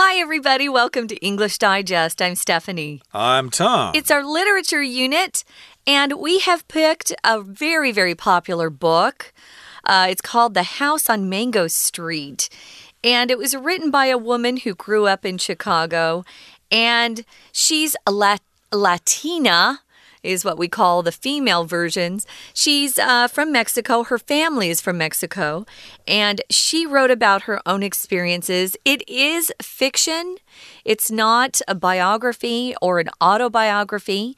Hi, everybody. Welcome to English Digest. I'm Stephanie. I'm Tom. It's our literature unit, and we have picked a very, very popular book. Uh, it's called The House on Mango Street. And it was written by a woman who grew up in Chicago, and she's a Lat Latina is what we call the female versions. She's uh, from Mexico. Her family is from Mexico. And she wrote about her own experiences. It is fiction, it's not a biography or an autobiography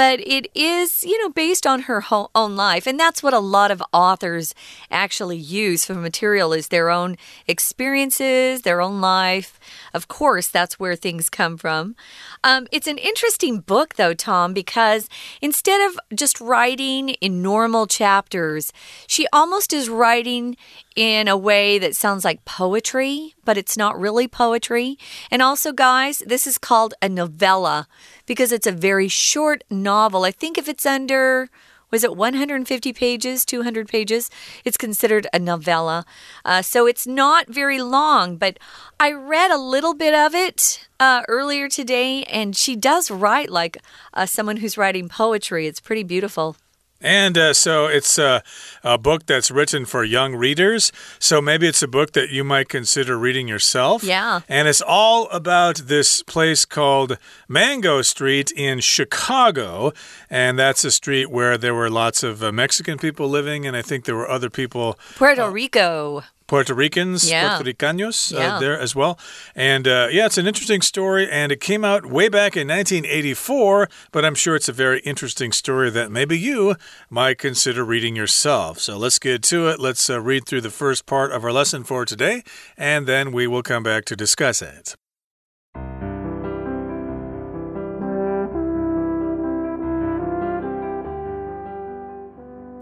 but it is, you know, based on her own life. And that's what a lot of authors actually use for material is their own experiences, their own life. Of course, that's where things come from. Um, it's an interesting book, though, Tom, because instead of just writing in normal chapters, she almost is writing in a way that sounds like poetry, but it's not really poetry. And also, guys, this is called a novella because it's a very short novel. I think if it's under was it 150 pages, 200 pages? It's considered a novella. Uh, so it's not very long, but I read a little bit of it uh, earlier today, and she does write like uh, someone who's writing poetry. It's pretty beautiful. And uh, so it's a, a, book that's written for young readers. So maybe it's a book that you might consider reading yourself. Yeah. And it's all about this place called Mango Street in Chicago. And that's a street where there were lots of uh, Mexican people living, and I think there were other people. Puerto uh, Rico. Puerto Ricans, yeah. Puerto Ricanos uh, yeah. there as well. And uh, yeah, it's an interesting story, and it came out way back in 1984, but I'm sure it's a very interesting story that maybe you might consider reading yourself. So let's get to it. Let's uh, read through the first part of our lesson for today, and then we will come back to discuss it.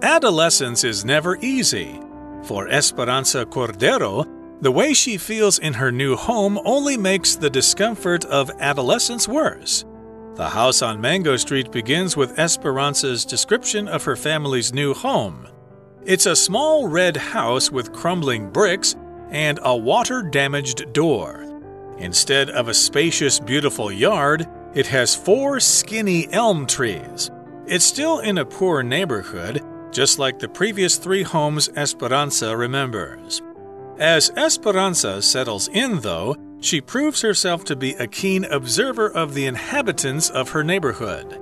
Adolescence is never easy. For Esperanza Cordero, the way she feels in her new home only makes the discomfort of adolescence worse. The house on Mango Street begins with Esperanza's description of her family's new home. It's a small red house with crumbling bricks and a water damaged door. Instead of a spacious, beautiful yard, it has four skinny elm trees. It's still in a poor neighborhood, just like the previous three homes Esperanza remembers. As Esperanza settles in, though, she proves herself to be a keen observer of the inhabitants of her neighborhood.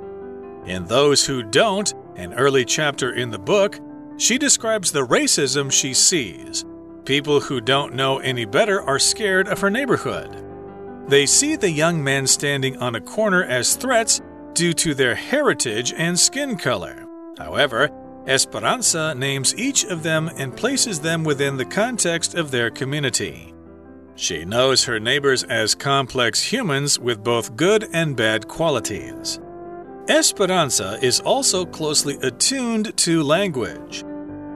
In Those Who Don't, an early chapter in the book, she describes the racism she sees. People who don't know any better are scared of her neighborhood. They see the young men standing on a corner as threats due to their heritage and skin color. However, Esperanza names each of them and places them within the context of their community. She knows her neighbors as complex humans with both good and bad qualities. Esperanza is also closely attuned to language.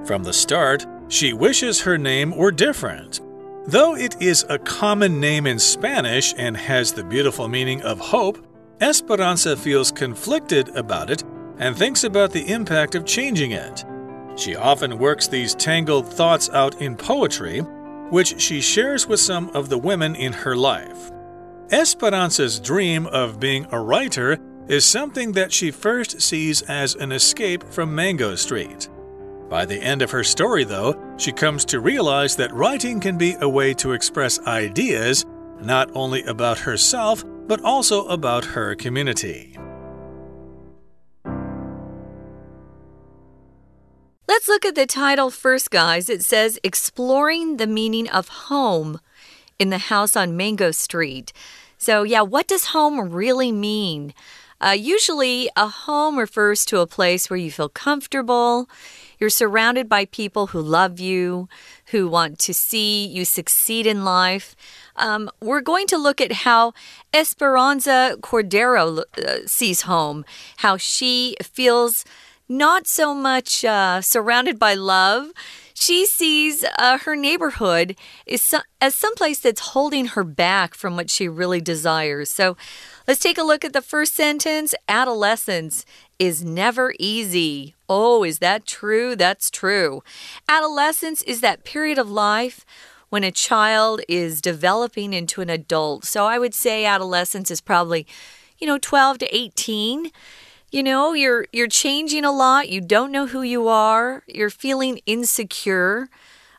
From the start, she wishes her name were different. Though it is a common name in Spanish and has the beautiful meaning of hope, Esperanza feels conflicted about it and thinks about the impact of changing it. She often works these tangled thoughts out in poetry, which she shares with some of the women in her life. Esperanza's dream of being a writer is something that she first sees as an escape from Mango Street. By the end of her story, though, she comes to realize that writing can be a way to express ideas, not only about herself, but also about her community. Let's look at the title first, guys. It says Exploring the Meaning of Home in the House on Mango Street. So, yeah, what does home really mean? Uh, usually, a home refers to a place where you feel comfortable. You're surrounded by people who love you, who want to see you succeed in life. Um, we're going to look at how Esperanza Cordero uh, sees home, how she feels not so much uh, surrounded by love. She sees uh, her neighborhood is so, as someplace that's holding her back from what she really desires. So let's take a look at the first sentence. Adolescence is never easy. Oh, is that true? That's true. Adolescence is that period of life when a child is developing into an adult. So I would say adolescence is probably, you know, 12 to 18 you know you're you're changing a lot. You don't know who you are. You're feeling insecure.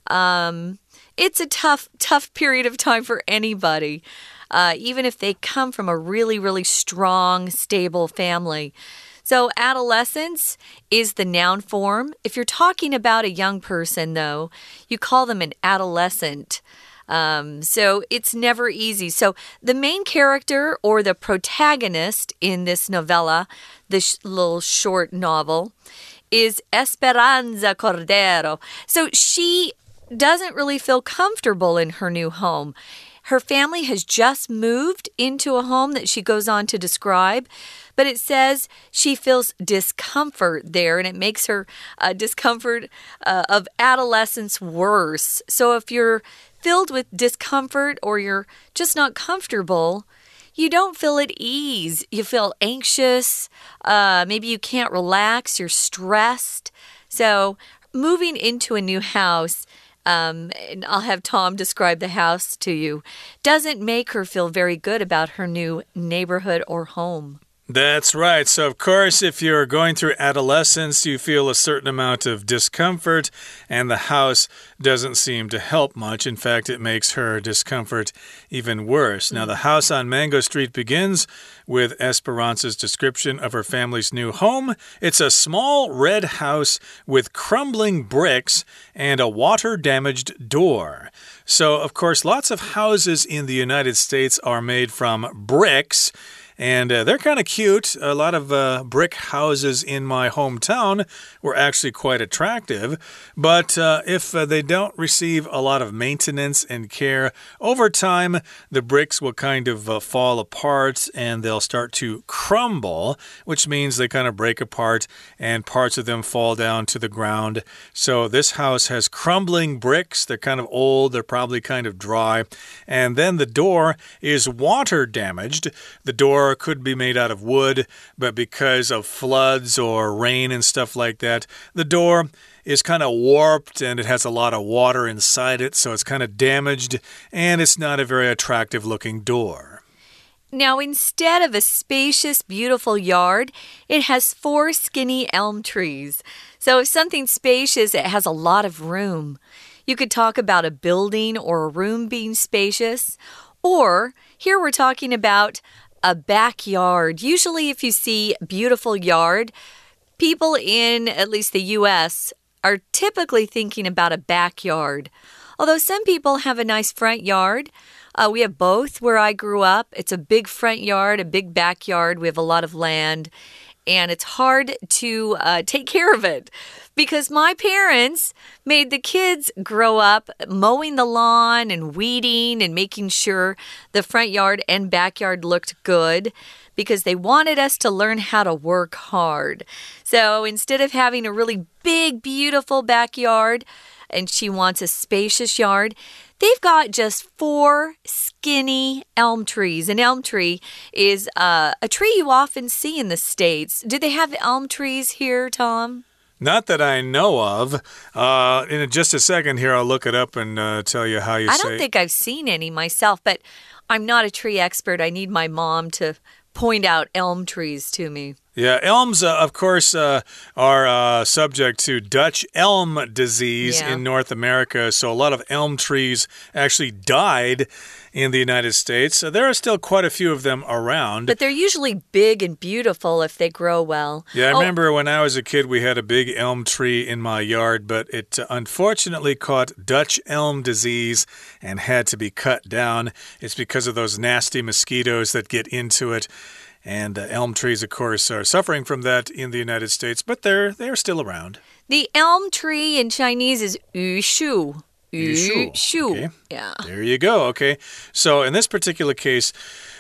Um, it's a tough tough period of time for anybody uh, even if they come from a really really strong stable family. So adolescence is the noun form. If you're talking about a young person though you call them an adolescent um, so it's never easy. So the main character or the protagonist in this novella, this little short novel, is Esperanza Cordero. So she doesn't really feel comfortable in her new home. Her family has just moved into a home that she goes on to describe, but it says she feels discomfort there and it makes her uh, discomfort uh, of adolescence worse. So if you're filled with discomfort or you're just not comfortable, you don't feel at ease. You feel anxious. Uh, maybe you can't relax. You're stressed. So, moving into a new house, um, and I'll have Tom describe the house to you, doesn't make her feel very good about her new neighborhood or home. That's right. So, of course, if you're going through adolescence, you feel a certain amount of discomfort, and the house doesn't seem to help much. In fact, it makes her discomfort even worse. Now, the house on Mango Street begins with Esperanza's description of her family's new home. It's a small red house with crumbling bricks and a water damaged door. So, of course, lots of houses in the United States are made from bricks. And uh, they're kind of cute. A lot of uh, brick houses in my hometown were actually quite attractive. But uh, if uh, they don't receive a lot of maintenance and care, over time, the bricks will kind of uh, fall apart and they'll start to crumble, which means they kind of break apart and parts of them fall down to the ground. So this house has crumbling bricks. They're kind of old, they're probably kind of dry. And then the door is water damaged. The door could be made out of wood, but because of floods or rain and stuff like that, the door is kind of warped and it has a lot of water inside it, so it's kind of damaged and it's not a very attractive looking door. Now, instead of a spacious, beautiful yard, it has four skinny elm trees. So, if something's spacious, it has a lot of room. You could talk about a building or a room being spacious. Or here we're talking about a backyard. Usually, if you see beautiful yard, people in at least the US are typically thinking about a backyard. Although some people have a nice front yard. Uh, we have both where I grew up. It's a big front yard, a big backyard. We have a lot of land, and it's hard to uh, take care of it because my parents made the kids grow up mowing the lawn and weeding and making sure the front yard and backyard looked good because they wanted us to learn how to work hard. So instead of having a really big, beautiful backyard, and she wants a spacious yard, They've got just four skinny elm trees. An elm tree is uh, a tree you often see in the States. Do they have elm trees here, Tom? Not that I know of. Uh, in just a second here, I'll look it up and uh, tell you how you I say. don't think I've seen any myself, but I'm not a tree expert. I need my mom to point out elm trees to me. Yeah, elms, uh, of course, uh, are uh, subject to Dutch elm disease Yeah. in North America. So a lot of elm trees actually died in the United States. There are still quite a few of them around. But they're usually big and beautiful if they grow well. Yeah, I Oh, remember when I was a kid, we had a big elm tree in my yard, but it uh, unfortunately caught Dutch elm disease and had to be cut down. It's because of those nasty mosquitoes that get into it. And uh, elm trees, of course, are suffering from that in the United States, but they're they're still around. The elm tree in Chinese is yu shu. Yu shu, okay. Yeah. There you go. Okay. So in this particular case,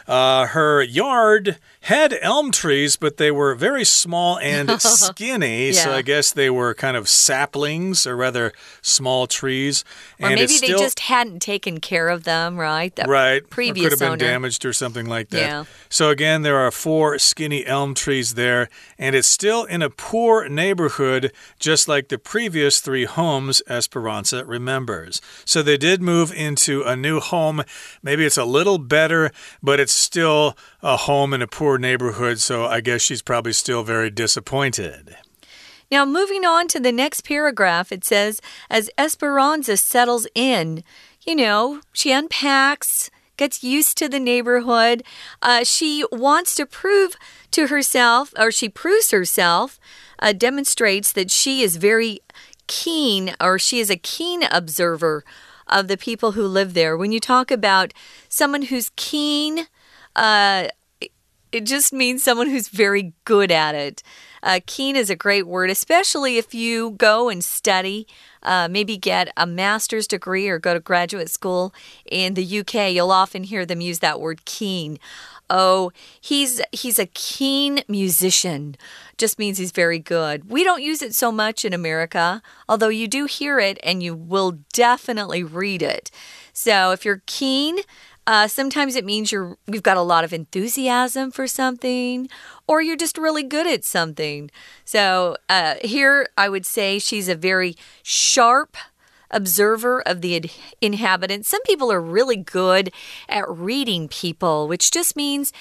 uh, her yard had elm trees, but they were very small and skinny. So I guess they were kind of saplings, or rather small trees. Or and maybe they still, just hadn't taken care of them, right? The Right. previous or could have been owner. damaged or something like that. Yeah. So again, there are four skinny elm trees there, and it's still in a poor neighborhood, just like the previous three homes Esperanza remembers. So they did move into a new home. Maybe it's a little better, but it's still a home in a poor neighborhood. So I guess she's probably still very disappointed. Now, moving on to the next paragraph, it says, as Esperanza settles in, you know, she unpacks, gets used to the neighborhood. Uh, she wants to prove to herself, or she proves herself, uh, demonstrates that she is very keen, or she is a keen observer of the people who live there. When you talk about someone who's keen, uh, it just means someone who's very good at it. Uh, keen is a great word, especially if you go and study, uh, maybe get a master's degree or go to graduate school in the UK. You'll often hear them use that word keen. Oh, he's he's a keen musician. Just means he's very good. We don't use it so much in America, although you do hear it and you will definitely read it. So if you're keen, uh, sometimes it means you're you've got a lot of enthusiasm for something, or you're just really good at something. So uh, here, I would say she's a very sharp observer of the inhabitants. Some people are really good at reading people, which just means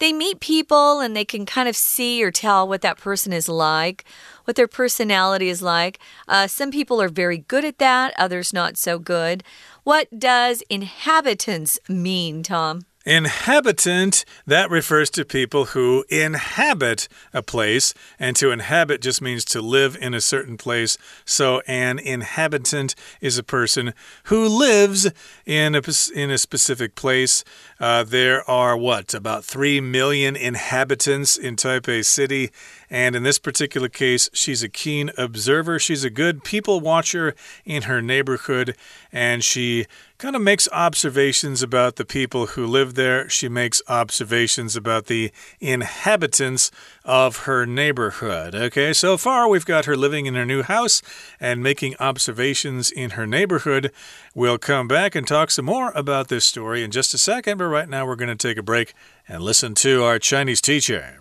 they meet people and they can kind of see or tell what that person is like, what their personality is like. Uh, some people are very good at that, others not so good. What does inhabitants mean, Tom? Inhabitant, that refers to people who inhabit a place, and to inhabit just means to live in a certain place. So, an inhabitant is a person who lives in a, in a specific place. Uh, there are what, about 3 million inhabitants in Taipei City. And in this particular case, she's a keen observer. She's a good people watcher in her neighborhood, and she kind of makes observations about the people who live there. She makes observations about the inhabitants of her neighborhood. Okay, so far we've got her living in her new house and making observations in her neighborhood. We'll come back and talk some more about this story in just a second, but right now we're going to take a break and listen to our Chinese teacher.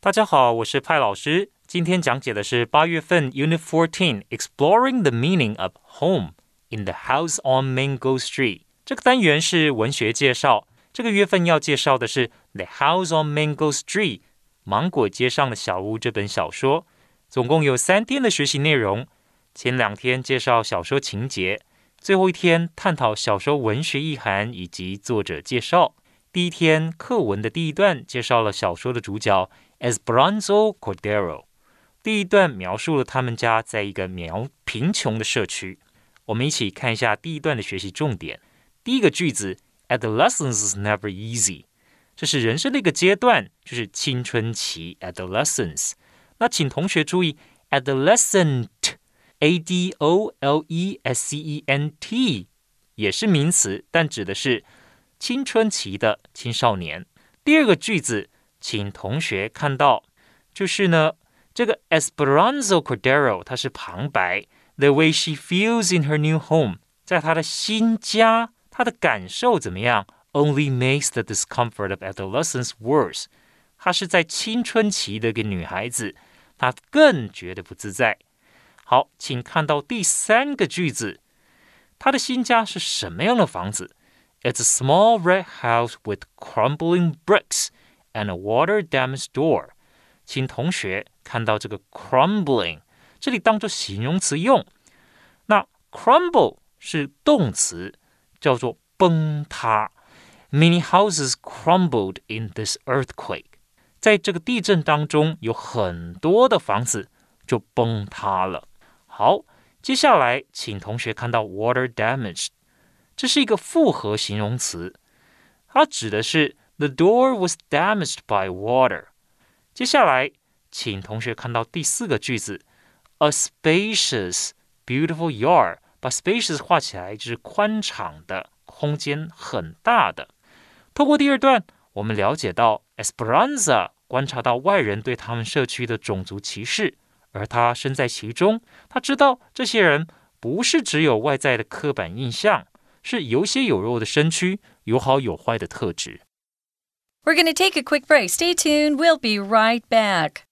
大家好，我是派老师。今天讲解的是八月份 Unit Fourteen Exploring the Meaning of Home In the House on Mango Street。这个单元是文学介绍。这个月份要介绍的是《The House on Mango Street》芒果街上的小屋这本小说。总共有三天的学习内容。前两天介绍小说情节，最后一天探讨小说文学意涵以及作者介绍。第一天课文的第一段介绍了小说的主角。e s b r a n z o Cordero 第一段描述了他们家在一个苗贫穷的社区。我们一起看一下第一段的学习重点。第一个句子，Adolescence is never easy，这是人生的一个阶段，就是青春期 （adolescence）。那请同学注意，adolescent，a d o l e s c e n t，也是名词，但指的是青春期的青少年。第二个句子。请同学看到，就是呢，这个 Esperanza Cordero 它是旁白 ，The way she feels in her new home，在她的新家，她的感受怎么样？Only makes the discomfort of adolescence worse。她是在青春期的一个女孩子，她更觉得不自在。好，请看到第三个句子，她的新家是什么样的房子？It's a small red house with crumbling bricks。and a water damaged door。请同学看到这个 crumbling， 这里当做形容词用。那 crumble 是动词，叫做崩塌。Many houses crumbled in this earthquake。在这个地震当中，有很多的房子就崩塌了。好，接下来请同学看到 water damaged，这是一个复合形容词，它指的是 The door was damaged by water。接下来，请同学看到第四个句子 ，a spacious, beautiful yard。把 spacious 画起来就是宽敞的空间，很大的。透过第二段，我们了解到 Esperanza 观察到外人对他们社区的种族歧视，而他身在其中，他知道这些人不是只有外在的刻板印象，是有血有肉的身躯，有好有坏的特质。We're going to take a quick break. Stay tuned. We'll be right back.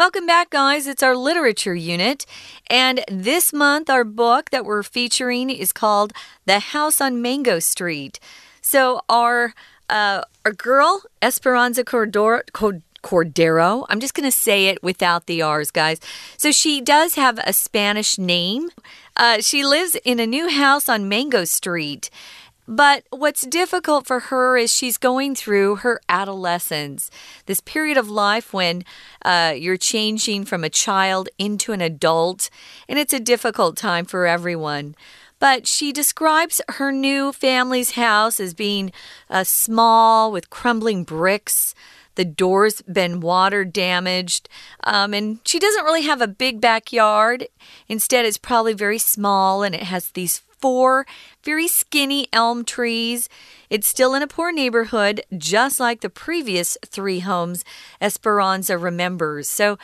Welcome back, guys. It's our literature unit. And this month, our book that we're featuring is called The House on Mango Street. So, our, uh, our girl, Esperanza Cordero. Cordero. I'm just going to say it without the R's, guys. So she does have a Spanish name. Uh, she lives in a new house on Mango Street. But what's difficult for her is she's going through her adolescence, this period of life when uh, you're changing from a child into an adult, and it's a difficult time for everyone. But she describes her new family's house as being uh, small with crumbling bricks. The door's been water damaged, um, and she doesn't really have a big backyard. Instead, it's probably very small and it has these four very skinny elm trees. It's still in a poor neighborhood, just like the previous three homes Esperanza remembers. So,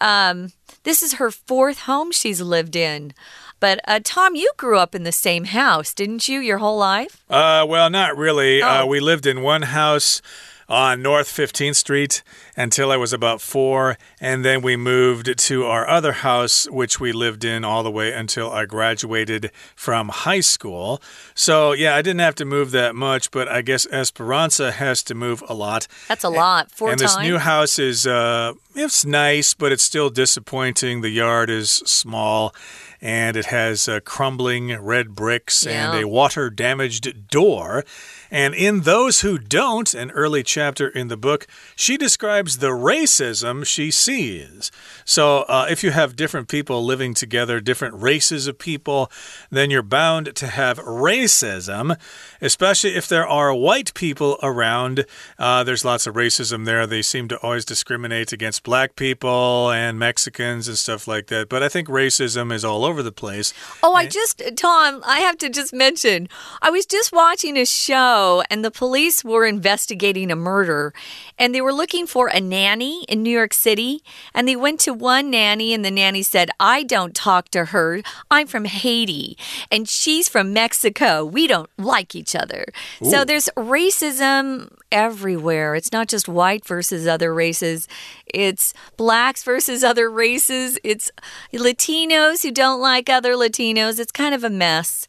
um, this is her fourth home she's lived in. But uh, Tom, you grew up in the same house, didn't you, your whole life? Uh, well, not really. Uh, Oh. Uh, we lived in one house on North 15th Street until I was about four, and then we moved to our other house, which we lived in all the way until I graduated from high school. So, yeah, I didn't have to move that much, but I guess Esperanza has to move a lot. That's a lot. Four and times. this new house is uh it's nice but it's still disappointing the yard is small and it has uh, crumbling red bricks and a water damaged door and in those who don't an early chapter in the book she describes the racism she sees so uh, if you have different people living together different races of people then you're bound to have racism especially if there are white people around uh, there's lots of racism there they seem to always discriminate against black people and Mexicans and stuff like that. But I think racism is all over the place. Oh, I just, Tom, I have to just mention, I was just watching a show and the police were investigating a murder and they were looking for a nanny in New York City. And they went to one nanny and the nanny said, I don't talk to her. I'm from Haiti and she's from Mexico. We don't like each other. So there's racism everywhere. It's not just white versus other races, it's blacks versus other races, it's Latinos who don't like other Latinos. It's kind of a mess.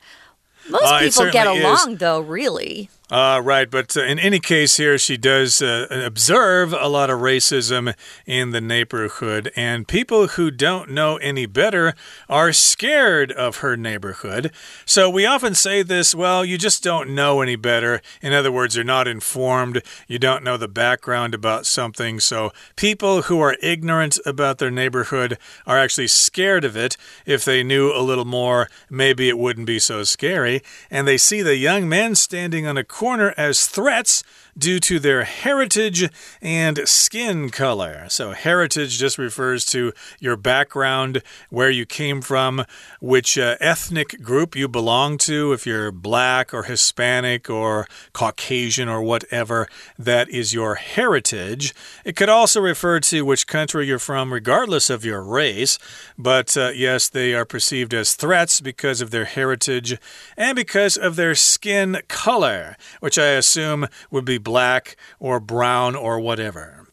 Most Uh, people get certainly is. along, though, really. Uh, right, but uh, in any case, here she does uh, observe a lot of racism in the neighborhood, and people who don't know any better are scared of her neighborhood. So we often say this well, you just don't know any better. In other words, you're not informed, you don't know the background about something. So people who are ignorant about their neighborhood are actually scared of it. If they knew a little more, maybe it wouldn't be so scary. And they see the young men standing on a corner as threats due to their heritage and skin color. So, heritage just refers to your background, where you came from, which uh, ethnic group you belong to. If you're black or Hispanic or Caucasian or whatever, that is your heritage. It could also refer to which country you're from, regardless of your race. But uh, yes, they are perceived as threats because of their heritage and because of their skin color, which I assume would be black or brown or whatever.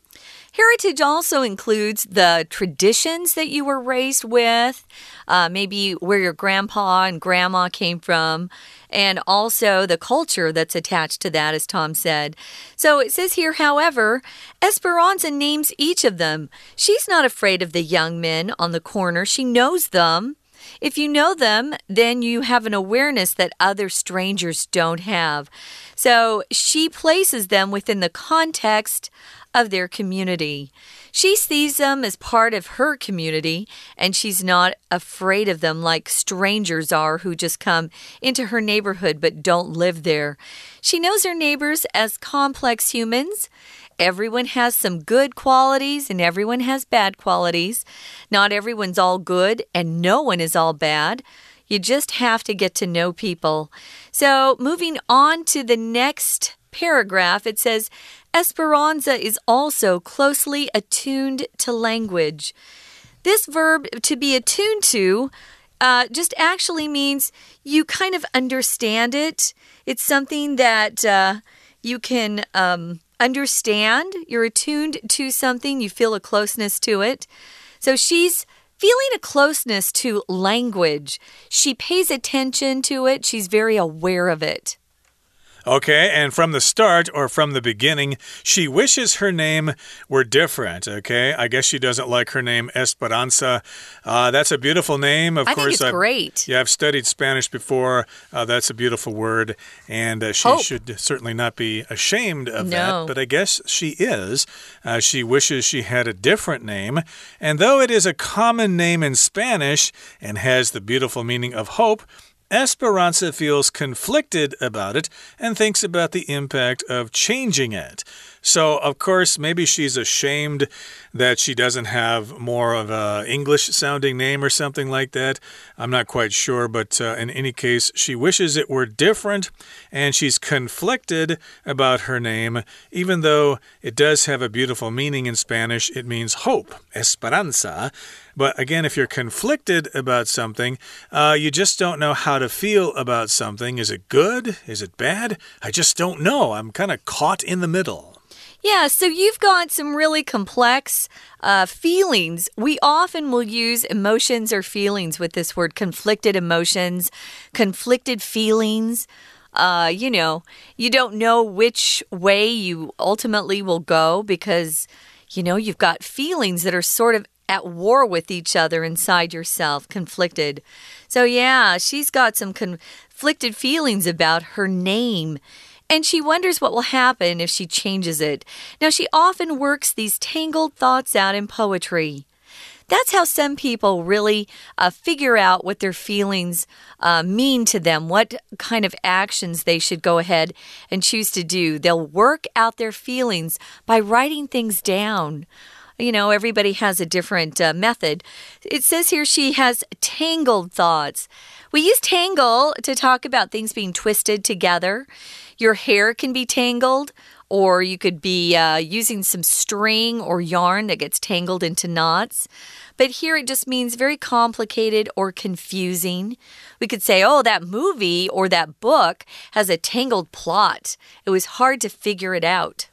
Heritage also includes the traditions that you were raised with, uh, maybe where your grandpa and grandma came from, and also the culture that's attached to that, as Tom said. So it says here, however, Esperanza names each of them. She's not afraid of the young men on the corner, she knows them. If you know them, then you have an awareness that other strangers don't have. So she places them within the context of their community. She sees them as part of her community, and she's not afraid of them like strangers are who just come into her neighborhood but don't live there. She knows her neighbors as complex humans. Everyone has some good qualities and everyone has bad qualities. Not everyone's all good and no one is all bad. You just have to get to know people. So, moving on to the next paragraph, it says Esperanza is also closely attuned to language. This verb to be attuned to uh, just actually means you kind of understand it. It's something that uh, you can um, understand. You're attuned to something, you feel a closeness to it. So she's feeling a closeness to language. She pays attention to it, she's very aware of it. Okay, and from the start or from the beginning, she wishes her name were different. Okay, I guess she doesn't like her name Esperanza. Uh, that's a beautiful name. Of I course, think it's I've, great. Yeah, I've studied Spanish before. Uh, that's a beautiful word, and uh, she Hope. should certainly not be ashamed of No. that. But I guess she is. Uh, she wishes she had a different name, and though it is a common name in Spanish and has the beautiful meaning of hope. Esperanza feels conflicted about it and thinks about the impact of changing it. So, of course, maybe she's ashamed that she doesn't have more of a English sounding name or something like that. I'm not quite sure, but uh, in any case, she wishes it were different and she's conflicted about her name, even though it does have a beautiful meaning in Spanish. It means hope, esperanza. But again, if you're conflicted about something, uh, you just don't know how to feel about something. Is it good? Is it bad? I just don't know. I'm kind of caught in the middle. Yeah, so you've got some really complex uh, feelings. We often will use emotions or feelings with this word conflicted emotions, conflicted feelings. Uh, you know, you don't know which way you ultimately will go because, you know, you've got feelings that are sort of at war with each other inside yourself, conflicted. So, yeah, she's got some conflicted feelings about her name. And she wonders what will happen if she changes it. Now, she often works these tangled thoughts out in poetry. That's how some people really uh, figure out what their feelings uh, mean to them, what kind of actions they should go ahead and choose to do. They'll work out their feelings by writing things down. You know, everybody has a different uh, method. It says here she has tangled thoughts. We use tangle to talk about things being twisted together. Your hair can be tangled, or you could be uh, using some string or yarn that gets tangled into knots. But here it just means very complicated or confusing. We could say, oh, that movie or that book has a tangled plot. It was hard to figure it out.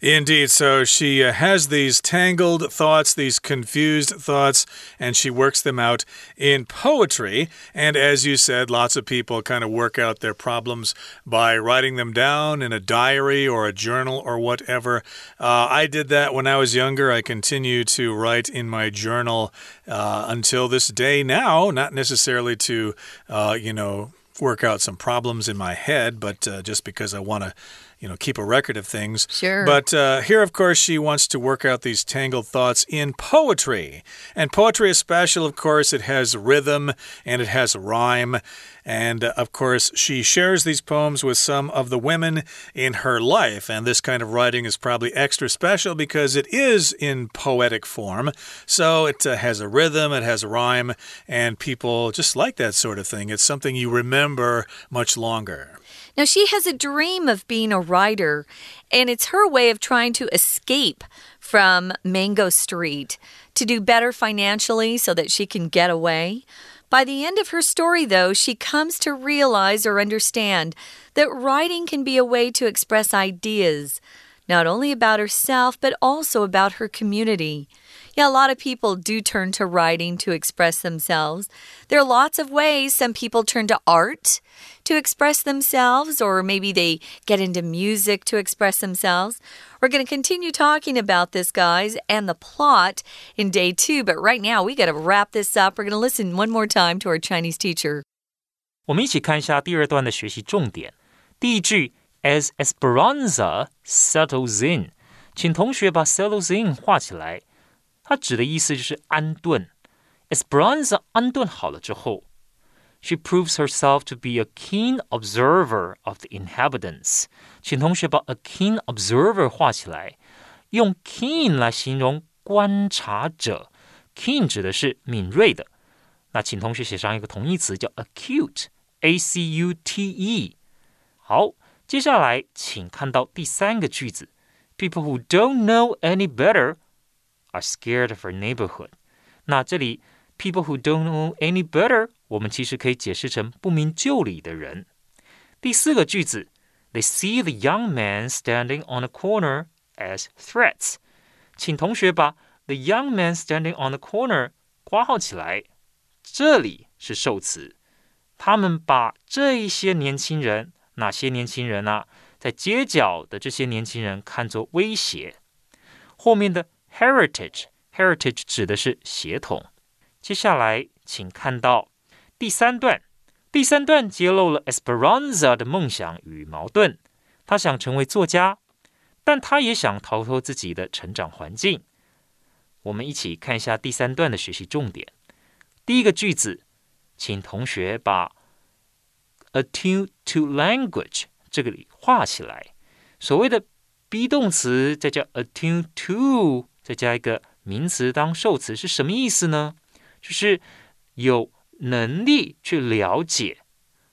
Indeed. So she uh, has these tangled thoughts, these confused thoughts, and she works them out in poetry. And as you said, lots of people kind of work out their problems by writing them down in a diary or a journal or whatever. Uh, I did that when I was younger. I continue to write in my journal uh, until this day now, not necessarily to, uh, you know, work out some problems in my head, but uh, just because I want to you know, keep a record of things. Sure. But uh, here, of course, she wants to work out these tangled thoughts in poetry. And poetry is special, of course. It has rhythm and it has rhyme. And uh, of course, she shares these poems with some of the women in her life. And this kind of writing is probably extra special because it is in poetic form. So it uh, has a rhythm, it has a rhyme, and people just like that sort of thing. It's something you remember much longer. Now, she has a dream of being a writer, and it's her way of trying to escape from Mango Street to do better financially so that she can get away. By the end of her story, though, she comes to realize or understand that writing can be a way to express ideas, not only about herself, but also about her community. Yeah, a lot of people do turn to writing to express themselves. There are lots of ways some people turn to art to express themselves, or maybe they get into music to express themselves. We're going to continue talking about this, guys, and the plot in day two, but right now we got to wrap this up. We're going to listen one more time to our Chinese teacher. 我们一起看一下第二段的学习重点。第一句，as Esperanza settles in，请同学把 settles in 画起来。 它指的意思就是安顿。Esperanza 安顿好了之后，she proves herself to be a keen observer of the inhabitants。请同学把 a keen observer 画起来，用 keen 来形容观察者。keen 指的是敏锐的。那请同学写上一个同义词叫 acute，a c u t e。好，接下来请看到第三个句子：People who don't know any better are scared of our neighborhood。那这里 people who don't know any better，我们其实可以解释成不明就里的人。第四个句子：They see the young man standing on a corner as threats。请同学把 the young man standing on the corner 挂号起来，这里是受词。他们把这一些年轻人，哪些年轻人呢？在街角的这些年轻人看作威胁。后面的 heritage，heritage 指的是血统。接下来，请看到第三段。第三段揭露了 Esperanza 的梦想与矛盾。他想成为作家，但他也想逃脱自己的成长环境。我们一起看一下第三段的学习重点。第一个句子，请同学把 attune to language 这个里画起来。所谓的 be 动词再加 attune to，再加一个名词当受词是什么意思呢？就是有能力去了解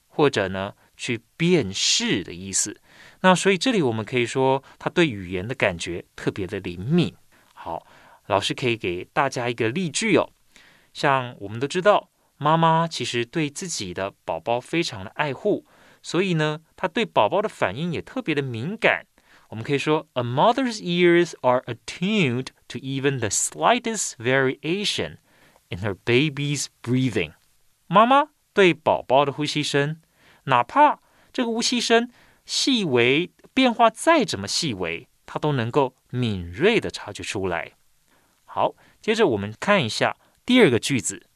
或者呢去辨识的意思。那所以这里我们可以说他对语言的感觉特别的灵敏。好。老师可以给大家一个例句哦，像我们都知道，妈妈其实对自己的宝宝非常的爱护，所以呢，她对宝宝的反应也特别的敏感。我们可以说，A mother's ears are attuned to even the slightest variation in her baby's breathing。妈妈对宝宝的呼吸声，哪怕这个呼吸声细微变化再怎么细微，她都能够敏锐的察觉出来。好，接着我们看一下第二个句子。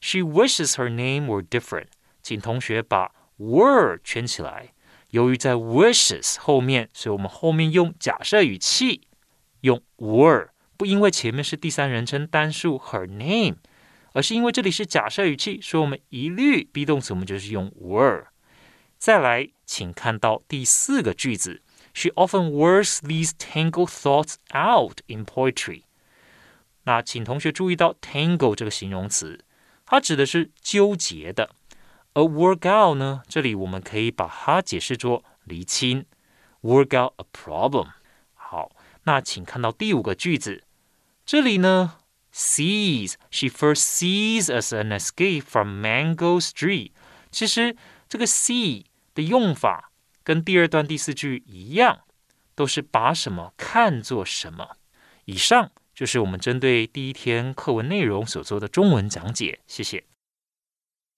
She wishes her name were different。请同学把 were 圈起来。由于在 wishes 后面，所以我们后面用假设语气，用 were， 不因为前面是第三人称单数 her name，而是因为这里是假设语气，所以我们一律 be 动词我们就是用 were。再来，请看到第四个句子。She often works these tangled thoughts out in poetry。那请同学注意到 tangle 这个形容词，它指的是纠结的。而 work out 呢，这里我们可以把它解释作厘清，work out a problem。好，那请看到第五个句子，这里呢，sees she first sees as an escape from Mango Street。其实这个 see 的用法跟第二段第四句一样，都是把什么看作什么。以上。就是我们针对第一天课文内容所做的中文讲解，谢谢。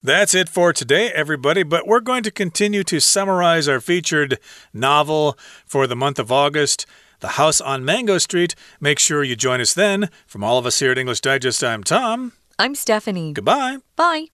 That's it for today, everybody. But we're going to continue to summarize our featured novel for the month of August, The House on Mango Street. Make sure you join us then. From all of us here at English Digest, I'm Tom. I'm Stephanie. Goodbye. Bye.